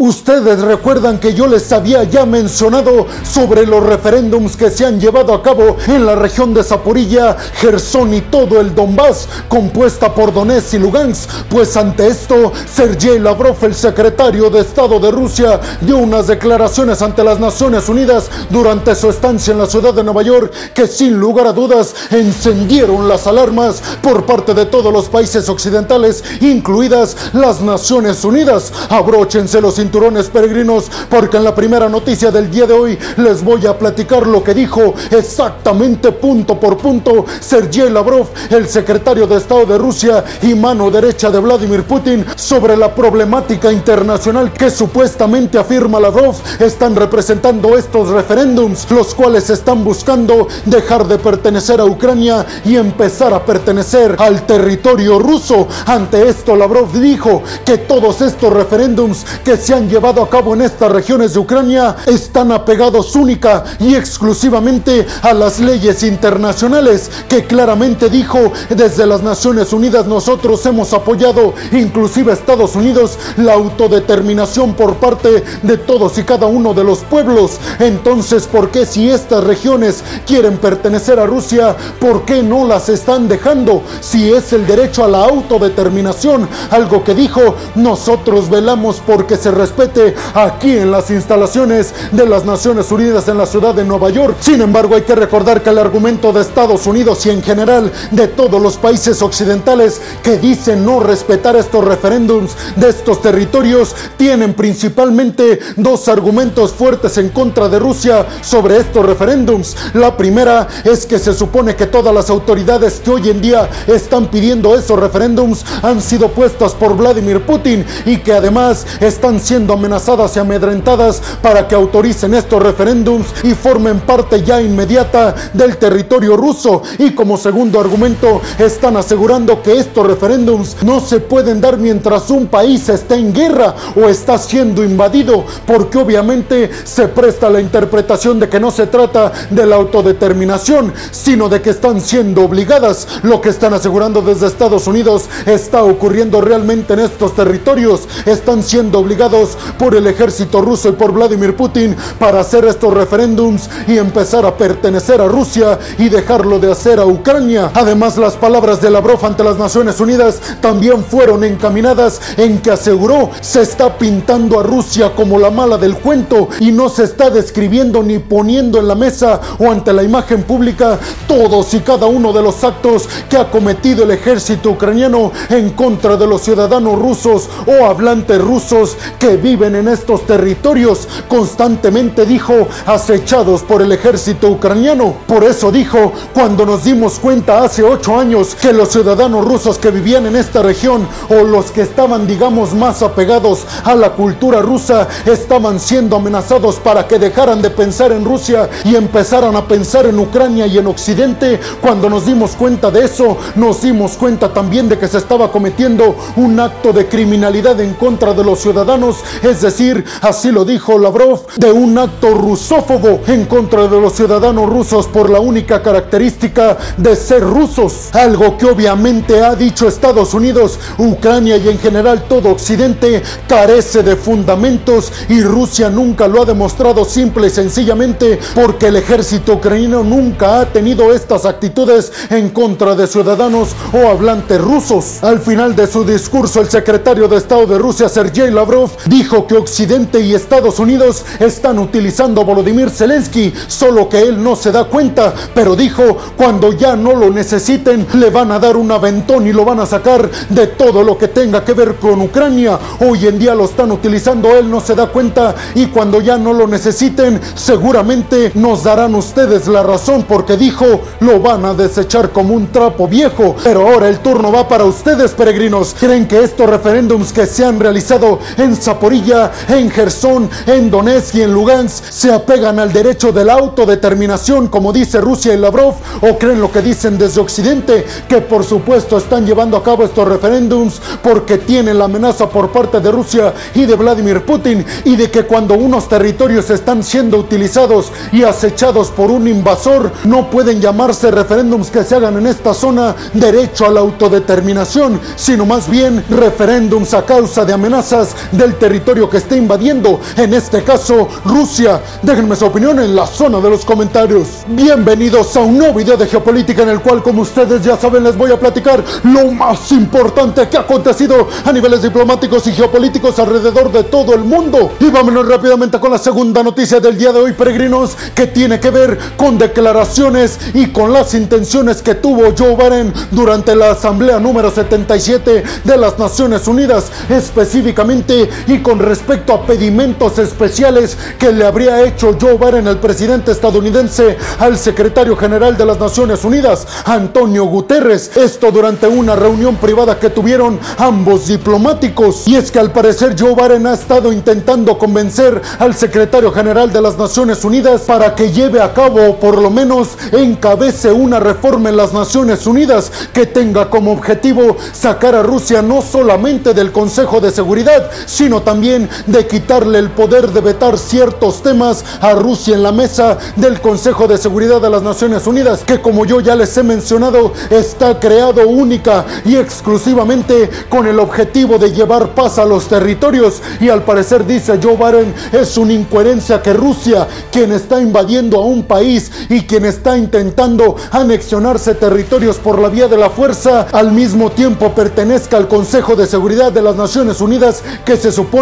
Ustedes recuerdan que yo les había ya mencionado sobre los referéndums que se han llevado a cabo en la región de Zaporilla, Gerson y todo el Donbass, compuesta por Donetsk y Lugansk. Pues ante esto, Sergei Lavrov, el secretario de Estado de Rusia, dio unas declaraciones ante las Naciones Unidas durante su estancia en la ciudad de Nueva York que sin lugar a dudas encendieron las alarmas por parte de todos los países occidentales, incluidas las Naciones Unidas. Abróchense los cinturones peregrinos, porque en la primera noticia del día de hoy les voy a platicar lo que dijo exactamente punto por punto Sergei Lavrov, el secretario de Estado de Rusia y mano derecha de Vladimir Putin, sobre la problemática internacional que supuestamente afirma Lavrov están representando estos referéndums, los cuales están buscando dejar de pertenecer a Ucrania y empezar a pertenecer al territorio ruso. Ante esto, Lavrov dijo que todos estos referéndums que se han llevado a cabo en estas regiones de Ucrania están apegados única y exclusivamente a las leyes internacionales que claramente dijo desde las Naciones Unidas nosotros hemos apoyado, inclusive Estados Unidos, la autodeterminación por parte de todos y cada uno de los pueblos. Entonces, ¿por qué si estas regiones quieren pertenecer a Rusia, por qué no las están dejando? Si es el derecho a la autodeterminación, algo que dijo, nosotros velamos porque se respete aquí en las instalaciones de las Naciones Unidas en la ciudad de Nueva York. Sin embargo, hay que recordar que el argumento de Estados Unidos y en general de todos los países occidentales que dicen no respetar estos referéndums de estos territorios tienen principalmente dos argumentos fuertes en contra de Rusia sobre estos referéndums. La primera es que se supone que todas las autoridades que hoy en día están pidiendo esos referéndums han sido puestas por Vladimir Putin y que además están siendo amenazadas y amedrentadas para que autoricen estos referéndums y formen parte ya inmediata del territorio ruso. Y como segundo argumento, están asegurando que estos referéndums no se pueden dar mientras un país está en guerra o está siendo invadido, porque obviamente se presta la interpretación de que no se trata de la autodeterminación, sino de que están siendo obligadas. Lo que están asegurando desde Estados Unidos está ocurriendo realmente en estos territorios. Están siendo obligados por el ejército ruso y por Vladimir Putin para hacer estos referéndums y empezar a pertenecer a Rusia y dejarlo de hacer a Ucrania. Además, las palabras de Lavrov ante las Naciones Unidas también fueron encaminadas en que aseguró se está pintando a Rusia como la mala del cuento y no se está describiendo ni poniendo en la mesa o ante la imagen pública todos y cada uno de los actos que ha cometido el ejército ucraniano en contra de los ciudadanos rusos o hablantes rusos que viven en estos territorios, constantemente dijo, acechados por el ejército ucraniano. Por eso dijo, cuando nos dimos cuenta hace ocho años que los ciudadanos rusos que vivían en esta región o los que estaban, digamos, más apegados a la cultura rusa, estaban siendo amenazados para que dejaran de pensar en Rusia y empezaran a pensar en Ucrania y en Occidente, cuando nos dimos cuenta de eso, nos dimos cuenta también de que se estaba cometiendo un acto de criminalidad en contra de los ciudadanos es decir, así lo dijo Lavrov, de un acto rusófobo en contra de los ciudadanos rusos por la única característica de ser rusos. Algo que obviamente ha dicho Estados Unidos, Ucrania y en general todo Occidente carece de fundamentos y Rusia nunca lo ha demostrado simple y sencillamente porque el ejército ucraniano nunca ha tenido estas actitudes en contra de ciudadanos o hablantes rusos. Al final de su discurso, el secretario de Estado de Rusia, Sergei Lavrov, dijo que Occidente y Estados Unidos están utilizando a Volodymyr Zelensky, solo que él no se da cuenta, pero dijo, cuando ya no lo necesiten, le van a dar un aventón y lo van a sacar de todo lo que tenga que ver con Ucrania. Hoy en día lo están utilizando, él no se da cuenta y cuando ya no lo necesiten, seguramente nos darán ustedes la razón porque dijo, lo van a desechar como un trapo viejo. Pero ahora el turno va para ustedes, peregrinos. ¿Creen que estos referéndums que se han realizado en Zaporilla, en Gerson, en Donetsk y en Lugansk se apegan al derecho de la autodeterminación, como dice Rusia y Lavrov, o creen lo que dicen desde Occidente, que por supuesto están llevando a cabo estos referéndums porque tienen la amenaza por parte de Rusia y de Vladimir Putin y de que cuando unos territorios están siendo utilizados y acechados por un invasor, no pueden llamarse referéndums que se hagan en esta zona derecho a la autodeterminación, sino más bien referéndums a causa de amenazas del territorio territorio que esté invadiendo, en este caso Rusia. Déjenme su opinión en la zona de los comentarios. Bienvenidos a un nuevo video de geopolítica en el cual, como ustedes ya saben, les voy a platicar lo más importante que ha acontecido a niveles diplomáticos y geopolíticos alrededor de todo el mundo. Y vámonos rápidamente con la segunda noticia del día de hoy, peregrinos, que tiene que ver con declaraciones y con las intenciones que tuvo Joe Biden durante la Asamblea número 77 de las Naciones Unidas, específicamente y con respecto a pedimentos especiales que le habría hecho Joe Biden, el presidente estadounidense, al secretario general de las Naciones Unidas, Antonio Guterres. Esto durante una reunión privada que tuvieron ambos diplomáticos. Y es que al parecer Joe Biden ha estado intentando convencer al secretario general de las Naciones Unidas para que lleve a cabo, por lo menos encabece una reforma en las Naciones Unidas que tenga como objetivo sacar a Rusia no solamente del Consejo de Seguridad, sino también de quitarle el poder de vetar ciertos temas a Rusia en la mesa del Consejo de Seguridad de las Naciones Unidas, que como yo ya les he mencionado, está creado única y exclusivamente con el objetivo de llevar paz a los territorios. Y al parecer dice Joe Biden, es una incoherencia que Rusia, quien está invadiendo a un país y quien está intentando anexionarse territorios por la vía de la fuerza, al mismo tiempo pertenezca al Consejo de Seguridad de las Naciones Unidas, que se supone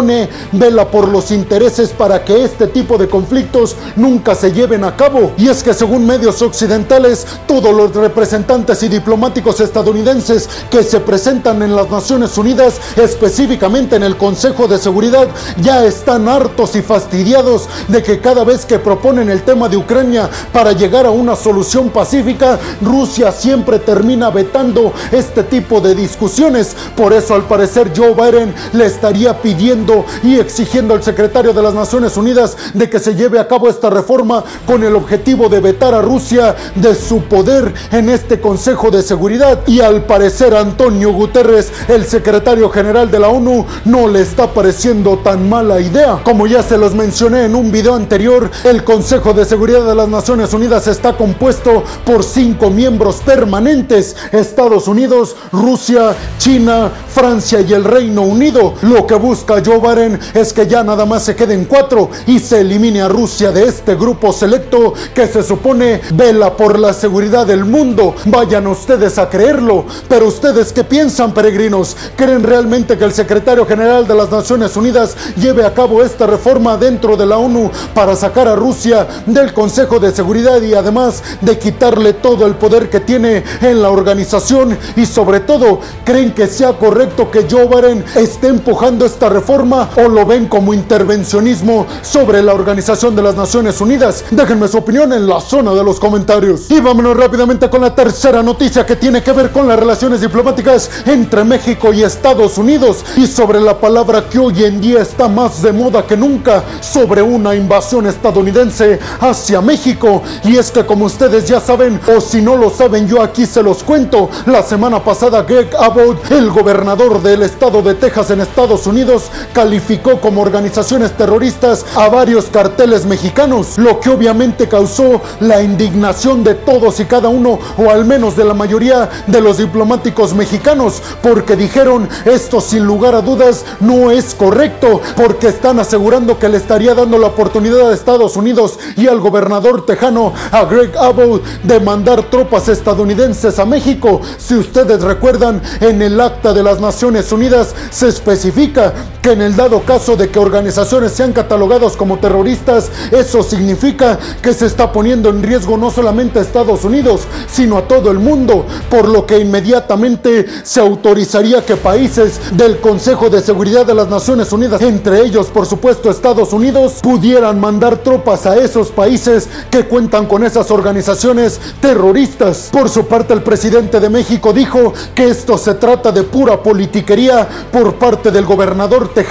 vela por los intereses para que este tipo de conflictos nunca se lleven a cabo. Y es que según medios occidentales, todos los representantes y diplomáticos estadounidenses que se presentan en las Naciones Unidas, específicamente en el Consejo de Seguridad, ya están hartos y fastidiados de que cada vez que proponen el tema de Ucrania para llegar a una solución pacífica, Rusia siempre termina vetando este tipo de discusiones. Por eso al parecer Joe Biden le estaría pidiendo y exigiendo al secretario de las Naciones Unidas de que se lleve a cabo esta reforma con el objetivo de vetar a Rusia de su poder en este Consejo de Seguridad. Y al parecer Antonio Guterres, el secretario general de la ONU, no le está pareciendo tan mala idea. Como ya se los mencioné en un video anterior, el Consejo de Seguridad de las Naciones Unidas está compuesto por cinco miembros permanentes, Estados Unidos, Rusia, China, Francia y el Reino Unido. Lo que busca Joe es que ya nada más se queden cuatro y se elimine a Rusia de este grupo selecto que se supone vela por la seguridad del mundo. Vayan ustedes a creerlo. Pero ustedes qué piensan, peregrinos? ¿Creen realmente que el secretario general de las Naciones Unidas lleve a cabo esta reforma dentro de la ONU para sacar a Rusia del Consejo de Seguridad y además de quitarle todo el poder que tiene en la organización? Y sobre todo, ¿creen que sea correcto que Joe esté empujando esta reforma o lo ven como intervencionismo sobre la Organización de las Naciones Unidas? Déjenme su opinión en la zona de los comentarios. Y vámonos rápidamente con la tercera noticia que tiene que ver con las relaciones diplomáticas entre México y Estados Unidos y sobre la palabra que hoy en día está más de moda que nunca sobre una invasión estadounidense hacia México. Y es que como ustedes ya saben, o si no lo saben, yo aquí se los cuento. La semana pasada Greg Abbott, el gobernador del estado de Texas en Estados Unidos, calificó como organizaciones terroristas a varios carteles mexicanos, lo que obviamente causó la indignación de todos y cada uno, o al menos de la mayoría de los diplomáticos mexicanos, porque dijeron esto sin lugar a dudas no es correcto, porque están asegurando que le estaría dando la oportunidad a Estados Unidos y al gobernador tejano, a Greg Abbott, de mandar tropas estadounidenses a México. Si ustedes recuerdan, en el acta de las Naciones Unidas se especifica que en el dado caso de que organizaciones sean catalogadas como terroristas, eso significa que se está poniendo en riesgo no solamente a Estados Unidos, sino a todo el mundo, por lo que inmediatamente se autorizaría que países del Consejo de Seguridad de las Naciones Unidas, entre ellos por supuesto Estados Unidos, pudieran mandar tropas a esos países que cuentan con esas organizaciones terroristas. Por su parte, el presidente de México dijo que esto se trata de pura politiquería por parte del gobernador tejano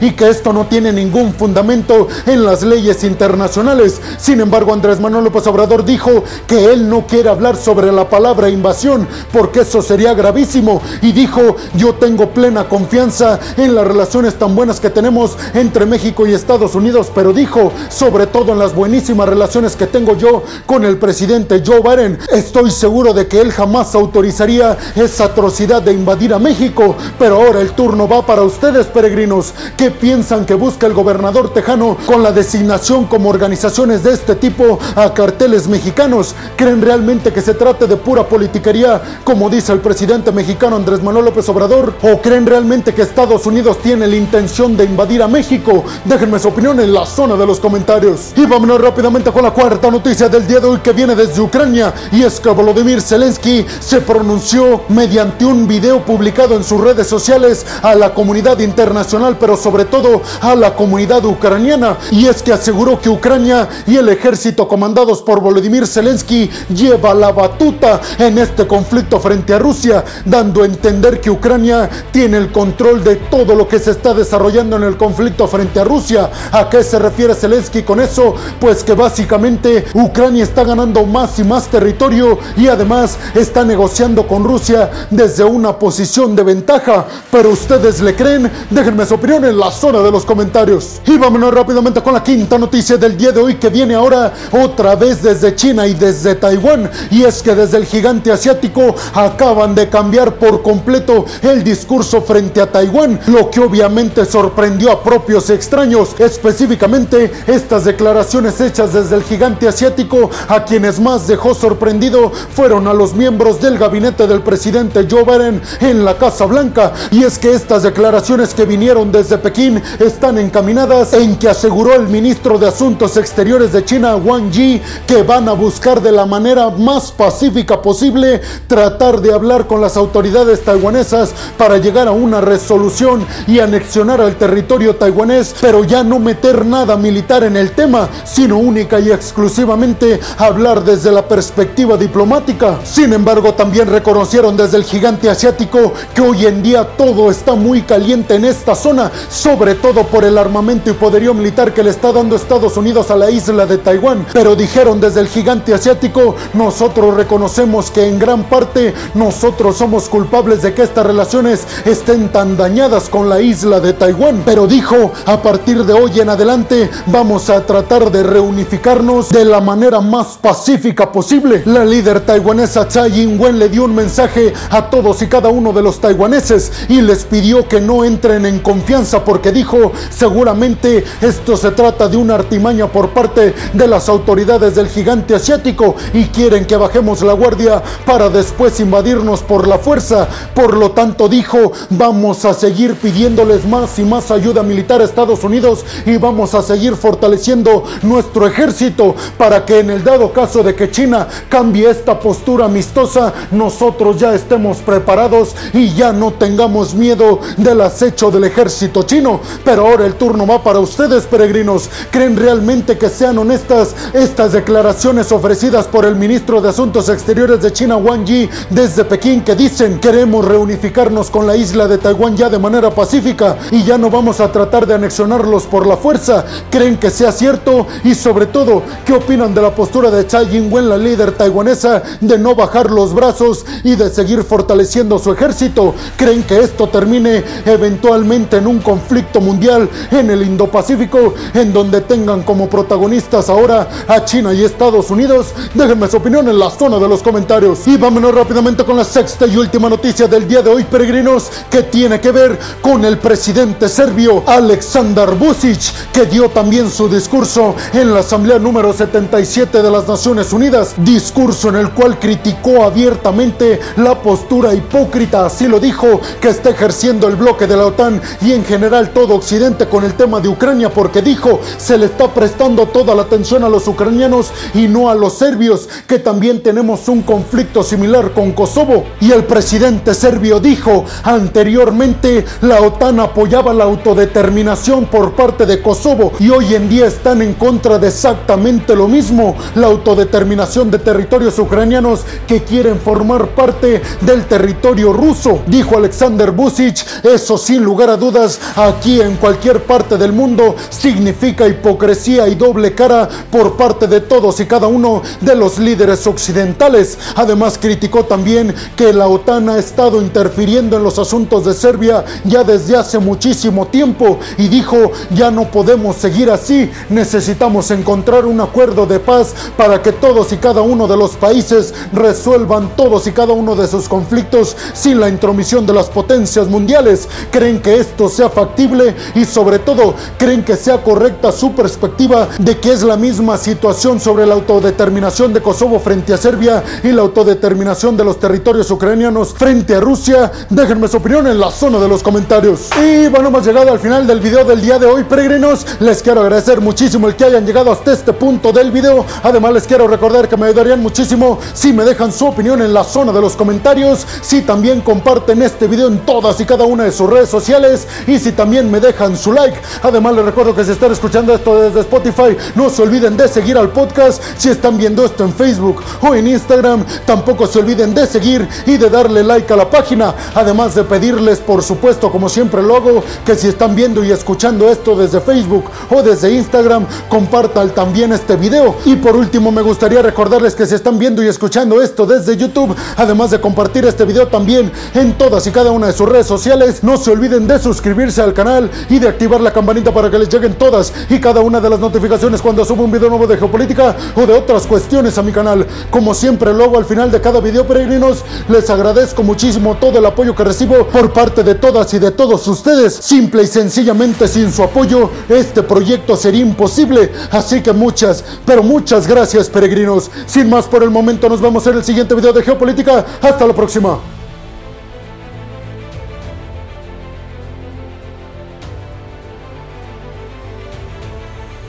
y que esto no tiene ningún fundamento en las leyes internacionales. Sin embargo, Andrés Manuel López Obrador dijo que él no quiere hablar sobre la palabra invasión porque eso sería gravísimo y dijo yo tengo plena confianza en las relaciones tan buenas que tenemos entre México y Estados Unidos, pero dijo sobre todo en las buenísimas relaciones que tengo yo con el presidente Joe Biden, estoy seguro de que él jamás autorizaría esa atrocidad de invadir a México, pero ahora el turno va para ustedes peregrinos peregrinos? ¿Qué piensan que busca el gobernador tejano con la designación como organizaciones de este tipo a carteles mexicanos? ¿Creen realmente que se trate de pura politiquería, como dice el presidente mexicano Andrés Manuel López Obrador? ¿O creen realmente que Estados Unidos tiene la intención de invadir a México? Déjenme su opinión en la zona de los comentarios. Y vámonos rápidamente con la cuarta noticia del día de hoy que viene desde Ucrania. Y es que Volodymyr Zelensky se pronunció mediante un video publicado en sus redes sociales a la comunidad internacional, pero sobre todo a la comunidad ucraniana. Y es que aseguró que Ucrania y el ejército comandados por Volodymyr Zelensky lleva la batuta en este conflicto frente a Rusia, dando a entender que Ucrania tiene el control de todo lo que se está desarrollando en el conflicto frente a Rusia. ¿A qué se refiere Zelensky con eso? Pues que básicamente Ucrania está ganando más y más territorio y además está negociando con Rusia desde una posición de ventaja. Pero ustedes le creen? Déjenme su opinión en la zona de los comentarios. Y vámonos rápidamente con la quinta noticia del día de hoy que viene ahora otra vez desde China y desde Taiwán. Y es que desde el gigante asiático acaban de cambiar por completo el discurso frente a Taiwán, lo que obviamente sorprendió a propios extraños, específicamente estas declaraciones hechas desde el gigante asiático a quienes más dejó sorprendido fueron a los miembros del gabinete del presidente Joe Biden en la Casa Blanca. Y es que estas declaraciones que vinieron desde Pekín están encaminadas en que aseguró el ministro de Asuntos Exteriores de China, Wang Yi, que van a buscar de la manera más pacífica posible tratar de hablar con las autoridades taiwanesas para llegar a una resolución y anexionar al territorio taiwanés, pero ya no meter nada militar en el tema, sino única y exclusivamente hablar desde la perspectiva diplomática. Sin embargo, también reconocieron desde el gigante asiático que hoy en día todo está muy caliente en esta zona, sobre todo por el armamento y poderío militar que le está dando Estados Unidos a la isla de Taiwán. Pero dijeron desde el gigante asiático, nosotros reconocemos que en gran parte nosotros somos culpables de que estas relaciones estén tan dañadas con la isla de Taiwán. Pero dijo, a partir de hoy en adelante vamos a tratar de reunificarnos de la manera más pacífica posible. La líder taiwanesa Tsai Ing-wen le dio un mensaje a todos y cada uno de los taiwaneses y les pidió que no entren en confianza porque dijo, seguramente esto se trata de una artimaña por parte de las autoridades del gigante asiático y quieren que bajemos la guardia para después invadirnos por la fuerza. Por lo tanto dijo, vamos a seguir pidiéndoles más y más ayuda militar a Estados Unidos y vamos a seguir fortaleciendo nuestro ejército para que en el dado caso de que China cambie esta postura amistosa, nosotros ya estemos preparados y ya no tengamos miedo del acecho del ejército chino. Pero ahora el turno va para ustedes, peregrinos. ¿Creen realmente que sean honestas estas declaraciones ofrecidas por el ministro de Asuntos Exteriores de China, Wang Yi, desde Pekín, que dicen queremos reunificarnos con la isla de Taiwán ya de manera pacífica y ya no vamos a tratar de anexionarlos por la fuerza? ¿Creen que sea cierto? Y sobre todo, ¿qué opinan de la postura de Tsai Ing-wen, la líder taiwanesa, de no bajar los brazos y de seguir fortaleciendo su ejército? ¿Creen que esto termine eventualmente en un conflicto mundial en el Indo-Pacífico, en donde tengan como protagonistas ahora a China y Estados Unidos? Déjenme su opinión en la zona de los comentarios. Y vámonos rápidamente con la sexta y última noticia del día de hoy, peregrinos, que tiene que ver con el presidente serbio Aleksandar Vucic, que dio también su discurso en la Asamblea número 77 de las Naciones Unidas, discurso en el cual criticó abiertamente la postura hipócrita, así lo dijo, que está ejerciendo el bloque de la OTAN y en general todo Occidente con el tema de Ucrania, porque dijo, se le está prestando toda la atención a los ucranianos y no a los serbios, que también tenemos un conflicto similar con Kosovo. Y el presidente serbio dijo, anteriormente la OTAN apoyaba la autodeterminación por parte de Kosovo y hoy en día están en contra de exactamente lo mismo, la autodeterminación de territorios ucranianos que quieren formar parte del territorio ruso, dijo Alexander Vucic. Eso sin lugar a dudas, aquí en cualquier parte del mundo significa hipocresía y doble cara por parte de todos y cada uno de los líderes occidentales. Además criticó también que la OTAN ha estado interfiriendo en los asuntos de Serbia ya desde hace muchísimo tiempo y dijo, ya no podemos seguir así, necesitamos encontrar un acuerdo de paz para que todos y cada uno de los países resuelvan todos y cada uno de sus conflictos sin la intromisión de las potencias mundiales. ¿Creen que esto sea factible y sobre todo creen que sea correcta su perspectiva de que es la misma situación sobre la autodeterminación de Kosovo frente a Serbia y la autodeterminación de los territorios ucranianos frente a Rusia. Déjenme su opinión en la zona de los comentarios. Y bueno, hemos llegado al final del video del día de hoy, peregrinos. Les quiero agradecer muchísimo el que hayan llegado hasta este punto del video. Además, les quiero recordar que me ayudarían muchísimo si me dejan su opinión en la zona de los comentarios, si también comparten este video en todas y cada una de sus redes sociales y si también me dejan su like. Además, les recuerdo que si están escuchando esto desde Spotify, no se olviden de seguir al podcast. Si están viendo esto en Facebook o en Instagram, tampoco se olviden de seguir y de darle like a la página. Además de pedirles, por supuesto, como siempre lo hago, que si están viendo y escuchando esto desde Facebook o desde Instagram, compartan también este video. Y por último, me gustaría recordarles que si están viendo y escuchando esto desde YouTube, además de compartir este video también en todas y cada una de sus redes sociales, no se olviden de suscribirse al canal y de activar la campanita para que les lleguen todas y cada una de las notificaciones cuando subo un video nuevo de geopolítica o de otras cuestiones a mi canal. Como siempre lo hago al final de cada video, peregrinos, les agradezco muchísimo todo el apoyo que recibo por parte de todas y de todos ustedes. Simple y sencillamente sin su apoyo, este proyecto sería imposible. Así que muchas, pero muchas gracias, peregrinos. Sin más por el momento, nos vemos en el siguiente video de geopolítica. Hasta la próxima.